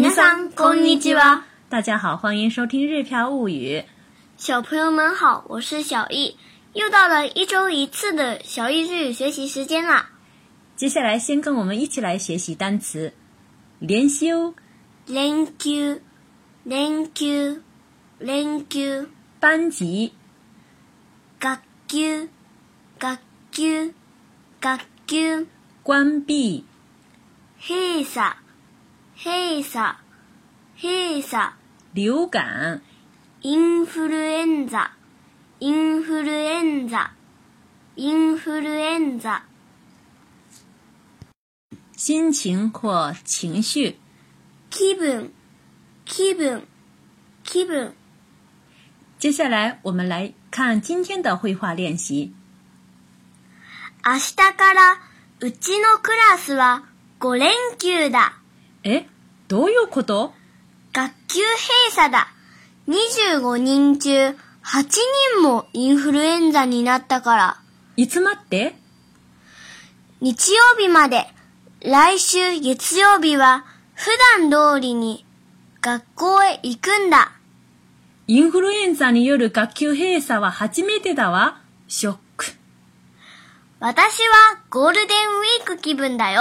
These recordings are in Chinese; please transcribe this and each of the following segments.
んこんにちは。大家好，欢迎收听《日漂物语》。小朋友们好，我是小易，又到了一周一次的小易日语学习时间啦。接下来先跟我们一起来学习单词。连休，Thank you，Thank you，Thank you。班级，学球，学球，学球。关闭，閉鎖。閉鎖、閉鎖。流感。インフルエンザ、インフルエンザ、インフルエンザ。心情或情绪。気分、気分、気分。接下来我们来看今天的绘画练习。明日からうちのクラスは5連休だ。えどういうこと学級閉鎖だ。25人中8人もインフルエンザになったから。いつまって日曜日まで。来週月曜日は普段通りに学校へ行くんだ。インフルエンザによる学級閉鎖は初めてだわ。ショック。私はゴールデンウィーク気分だよ。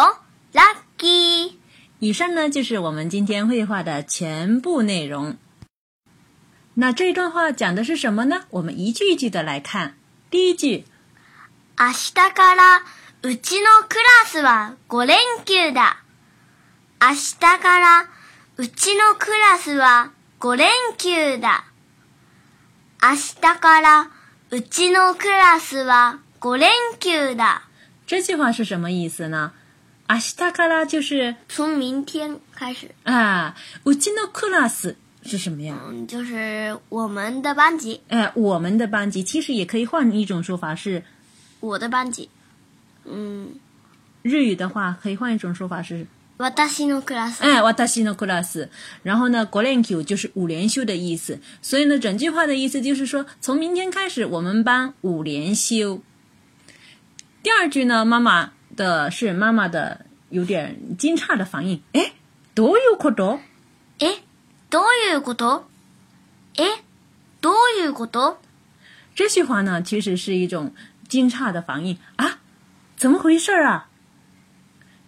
ラッキー。以上呢就是我们今天绘画的全部内容。那这段话讲的是什么呢？我们一句一句的来看。第一句，明日からうちのクラスは五連休だ。明日からうちのクラスは五連休だ。明日からうちのクラスは五連休だ。这句话是什么意思呢？明日から就是从明天开始啊。うちのクラス是什么呀？嗯，就是我们的班级。哎，我们的班级其实也可以换一种说法是我的班级。嗯，日语的话可以换一种说法是私のクラス。哎，私のクラス。然后呢，五连 Q 就是五连休的意思。所以呢，整句话的意思就是说，从明天开始我们班五连休。第二句呢，妈妈。的是妈妈的有点惊诧的反应，诶，どういうこと？诶，どういうこと？诶，どういうこと？这句话呢，其实是一种惊诧的反应啊，怎么回事啊？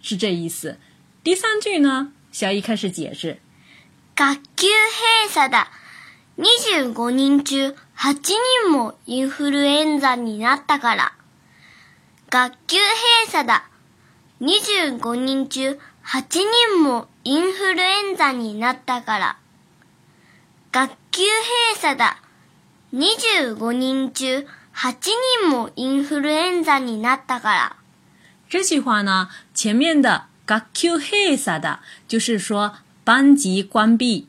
是这意思。第三句呢，小姨开始解释，学級閉鎖だ。二十人中八人もインフルエンザになったから。学級閉鎖だ。25人中8人もインフルエンザになったから。学級閉鎖だ。25人中8人もインフルエンザになったから。这句话呢，前面的学級閉鎖的，就是说班级关闭。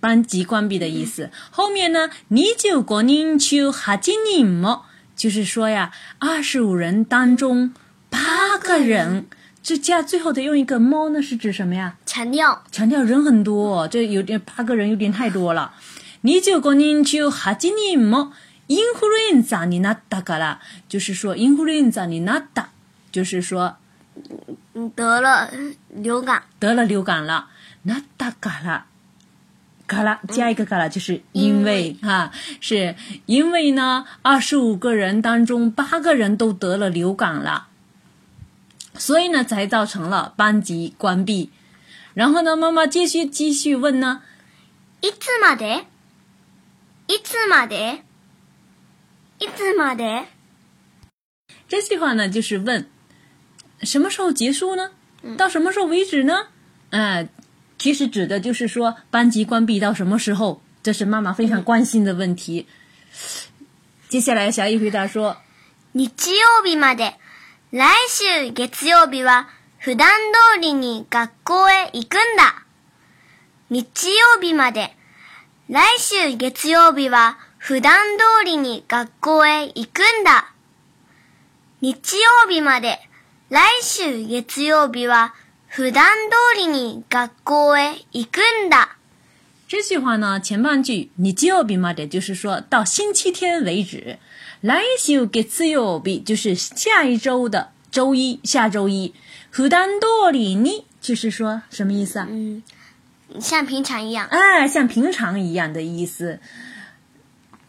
班级关闭的意思。后面呢，25人中8人も就是说呀，二十五人当中八个人，这加最后得用一个猫呢，是指什么呀？强调。强调人很多，这有点八个人有点太多了。你就个人就哈计你么？influenza 你那打嘎了？就是说 influenza 你那打？就是说得了流感。得了流感了，那打嘎了。嘎啦，加一个嘎啦，就是因为哈，是因为呢，二十五个人当中八个人都得了流感了，所以呢，才造成了班级关闭。然后呢，妈妈继续继续问呢，いつまで？いつまで？いつまで？这句话呢，就是问什么时候结束呢？到什么时候为止呢？嗯。其实指的就是说班级关闭到什么时候，这是妈妈非常关心的问题。接下来，小易回答说：“日曜日まで来週月曜日は普段通りに学校へ行くんだ。日曜日まで来週月曜日は普段通りに学校へ行くんだ。日曜日まで来週月曜日は。”“普丹通りに学校へ行くんだ。”这句话呢，前半句“日曜日まで”就是说到星期天为止，“来週月曜日”就是下一周的周一，下周一。“普丹通りに”就是说什么意思啊？嗯，像平常一样。哎，像平常一样的意思，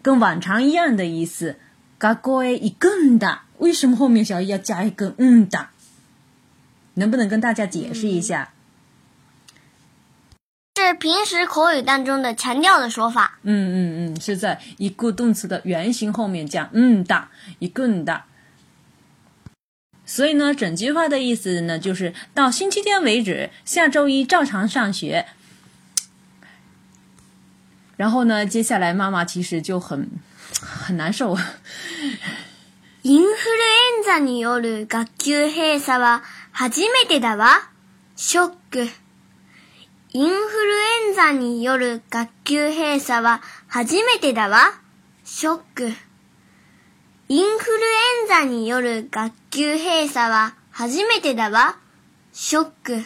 跟往常一样的意思。学校へ行くんだ。为什么后面小姨要加一个“嗯”的？能不能跟大家解释一下？这是平时口语当中的强调的说法。嗯嗯嗯，是在一个动词的原型后面加嗯的，一个的。所以呢，整句话的意思呢，就是到星期天为止，下周一照常上学。然后呢，接下来妈妈其实就很很难受。インフルエンザによる学級閉鎖は。初めてだわ。ショック。インフルエンザによる学級閉鎖は初めてだわ。ショック。インフルエンザによる学級閉鎖は初めてだわ。ショック。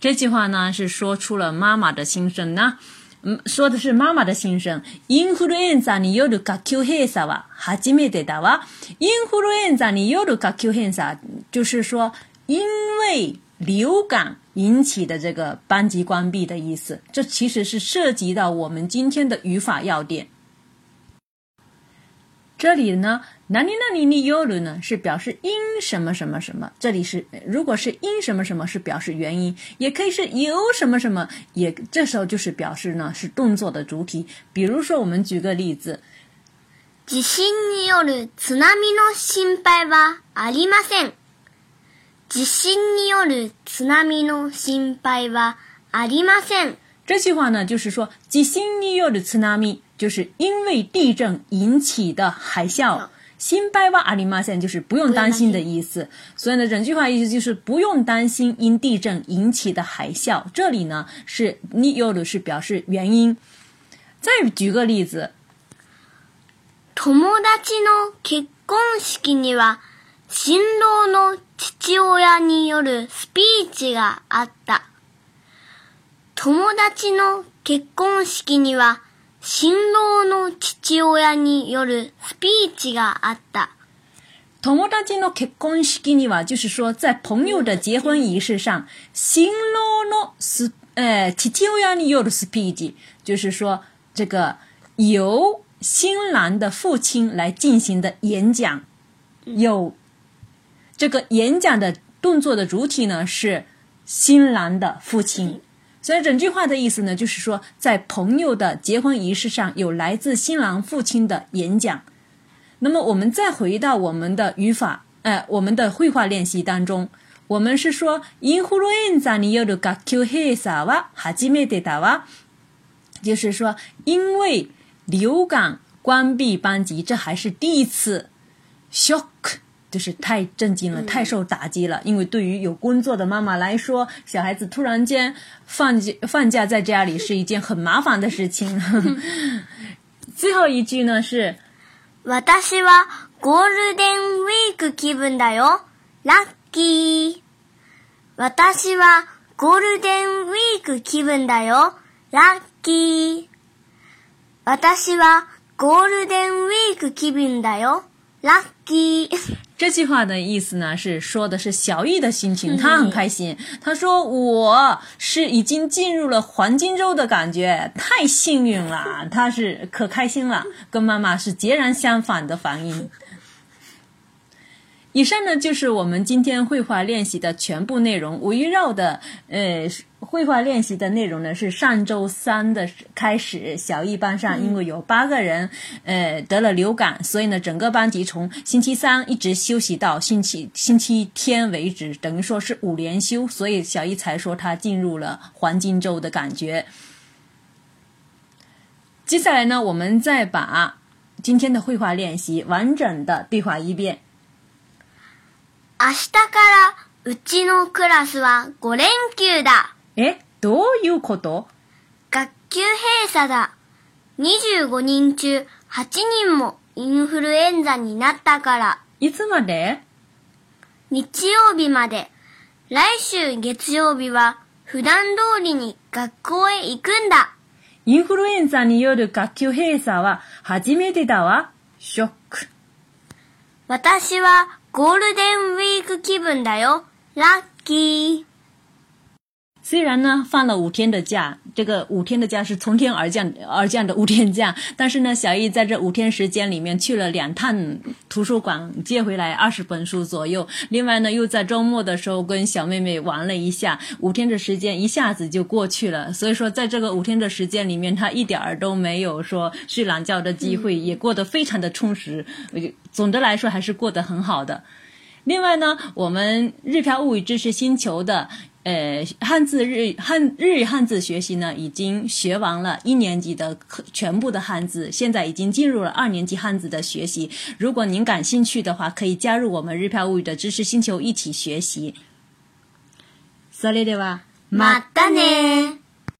这句话呢是说出了妈妈的心声呢。嗯，说的是妈妈的心声。インフルエンザによる学級閉鎖は初めてだわ。インフルエンザによる学級閉鎖就是说因为流感引起的这个班级关闭的意思，这其实是涉及到我们今天的语法要点。这里呢，哪里哪里呢，是表示因什么什么什么。这里是如果是因什么什么，是表示原因，也可以是由什么什么，也这时候就是表示呢，是动作的主体。比如说，我们举个例子，地震による津波の心配はありません。地震による津波の心配はありません。这句话呢，就是说地震による津波，就是因为地震引起的海啸。心配は阿里玛せ就是不用担心的意思。所以呢，整句话意思就是不用担心因地震引起的海啸。这里呢，是による是表示原因。再举个例子，友達の結婚式には新郎の父親によるスピーチがあった。友達の結婚式には新郎の父親によるスピーチがあった。友達の結婚式には、就是说，在朋友的结婚仪式上，新郎のス呃父親によるスピーチ，就是说这个由新郎的父亲来进行的演讲，有这个演讲的动作的主体呢是新郎的父亲，所以整句话的意思呢就是说，在朋友的结婚仪式上有来自新郎父亲的演讲。那么我们再回到我们的语法，哎，我们的绘画练习当中，我们是说，因为流感关闭班级，这还是第一次，shock。就是太震惊了，太受打击了。因为对于有工作的妈妈来说，小孩子突然间放假放假在家里是一件很麻烦的事情。最后一句呢是，私はゴールデンウィーク気分だよ、ラッキー。私はゴールデンウィーク気分だよ、ラッキー。私はゴールデンウィーク気分だよ、ラッキー。这句话的意思呢，是说的是小艺的心情，她很开心。她说：“我是已经进入了黄金周的感觉，太幸运了。”她是可开心了，跟妈妈是截然相反的反应。以上呢就是我们今天绘画练习的全部内容。围绕的呃绘画练习的内容呢是上周三的开始，小一班上因为有八个人呃得了流感，所以呢整个班级从星期三一直休息到星期星期天为止，等于说是五连休。所以小一才说他进入了黄金周的感觉。接下来呢，我们再把今天的绘画练习完整的对话一遍。明日からうちのクラスは5連休だ。え、どういうこと学級閉鎖だ。25人中8人もインフルエンザになったから。いつまで日曜日まで。来週月曜日は普段通りに学校へ行くんだ。インフルエンザによる学級閉鎖は初めてだわ。ショック。私はゴールデンウィーク気分だよ。ラッキー。虽然呢，放了五天的假，这个五天的假是从天而降而降的五天假，但是呢，小易在这五天时间里面去了两趟图书馆，借回来二十本书左右。另外呢，又在周末的时候跟小妹妹玩了一下。五天的时间一下子就过去了，所以说，在这个五天的时间里面，他一点儿都没有说睡懒觉的机会，也过得非常的充实。我就。总的来说还是过得很好的。另外呢，我们日漂物语知识星球的呃汉字日汉日语汉字学习呢，已经学完了一年级的全部的汉字，现在已经进入了二年级汉字的学习。如果您感兴趣的话，可以加入我们日漂物语的知识星球一起学习。それでは，ま吧，马达